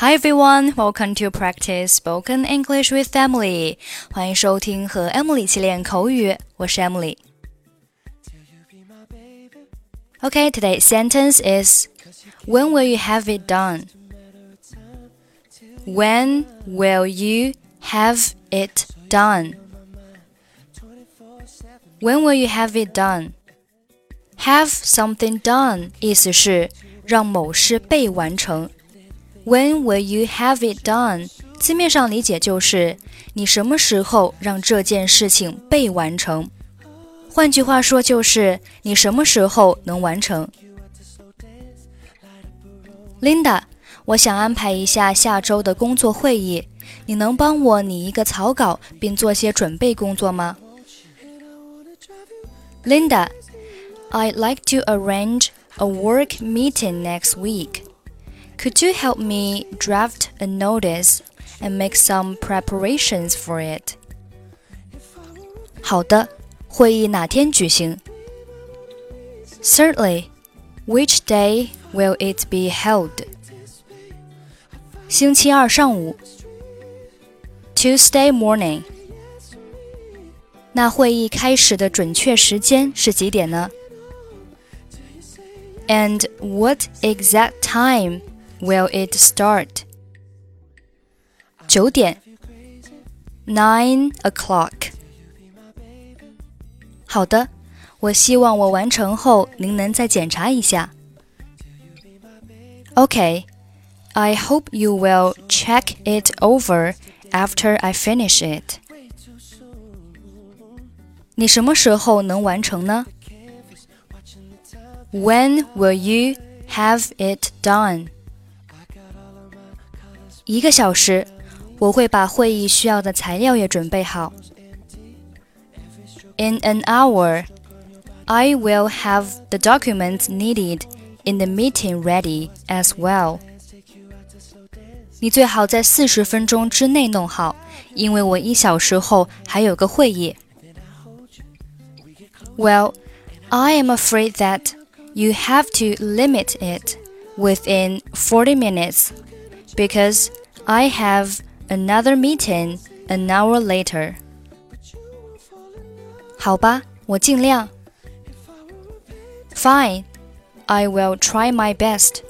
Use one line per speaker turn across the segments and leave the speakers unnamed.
Hi everyone, welcome to practice spoken English with Emily. 欢迎收听和 Emily 一起练口语，我是 Emily。Okay, today's sentence is When will you have it done? When will you have it done? When will you have it done? Have something done 意思是让某事被完成。 When will you have it done？字面上理解就是你什么时候让这件事情被完成。换句话说就是你什么时候能完成。Linda，我想安排一下下周的工作会议，你能帮我拟一个草稿并做些准备工作吗？Linda，I'd like to arrange a work meeting next week. Could you help me draft a notice and make some preparations for it? 好的，会议哪天举行？Certainly. Which day will it be held? 星期二上午。Tuesday morning. 那会议开始的准确时间是几点呢？And what exact time will it start? 九点，nine o'clock。好的，我希望我完成后您能再检查一下。Okay, I hope you will check it over after I finish it. 你什么时候能完成呢？When will you have it done? 一个小时，我会把会议需要的材料也准备好。In an hour, I will have the documents needed in the meeting ready as well. 你最好在四十分钟之内弄好，因为我一小时后还有个会议。Well, I am afraid that you have to limit it within 40 minutes because I have another meeting an hour later. 好吧，我尽量。Fine, I will try my best.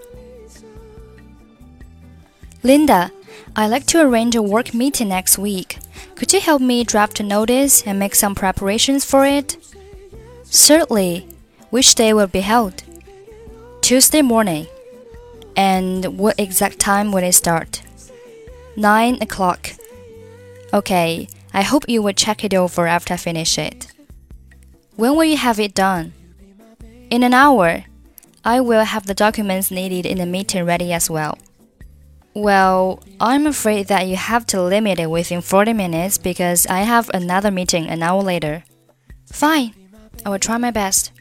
Linda, I'd like to arrange a work meeting next week. Could you help me draft a notice and make some preparations for it? Certainly. Which day will be held? Tuesday morning. And what exact time will it start? Nine o'clock. Okay, I hope you will check it over after I finish it. When will you have it done? In an hour. I will have the documents needed in the meeting ready as well. Well, I'm afraid that you have to limit it within 40 minutes because I have another meeting an hour later. Fine, I will try my best.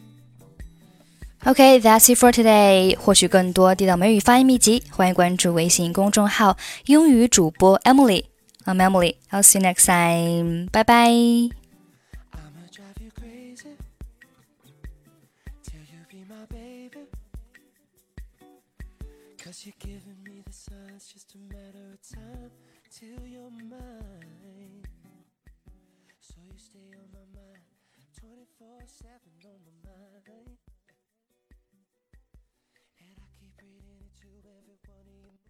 Okay, that's it for today. 获取更多地道美语发音秘籍，欢迎关注微信公众号“英语主播 Emily”。I'm Emily. I'll see you next time. Bye bye. Cause you're giving me the signs, just a matter of time till you're mine. So you stay on my mind, 24 7 every one of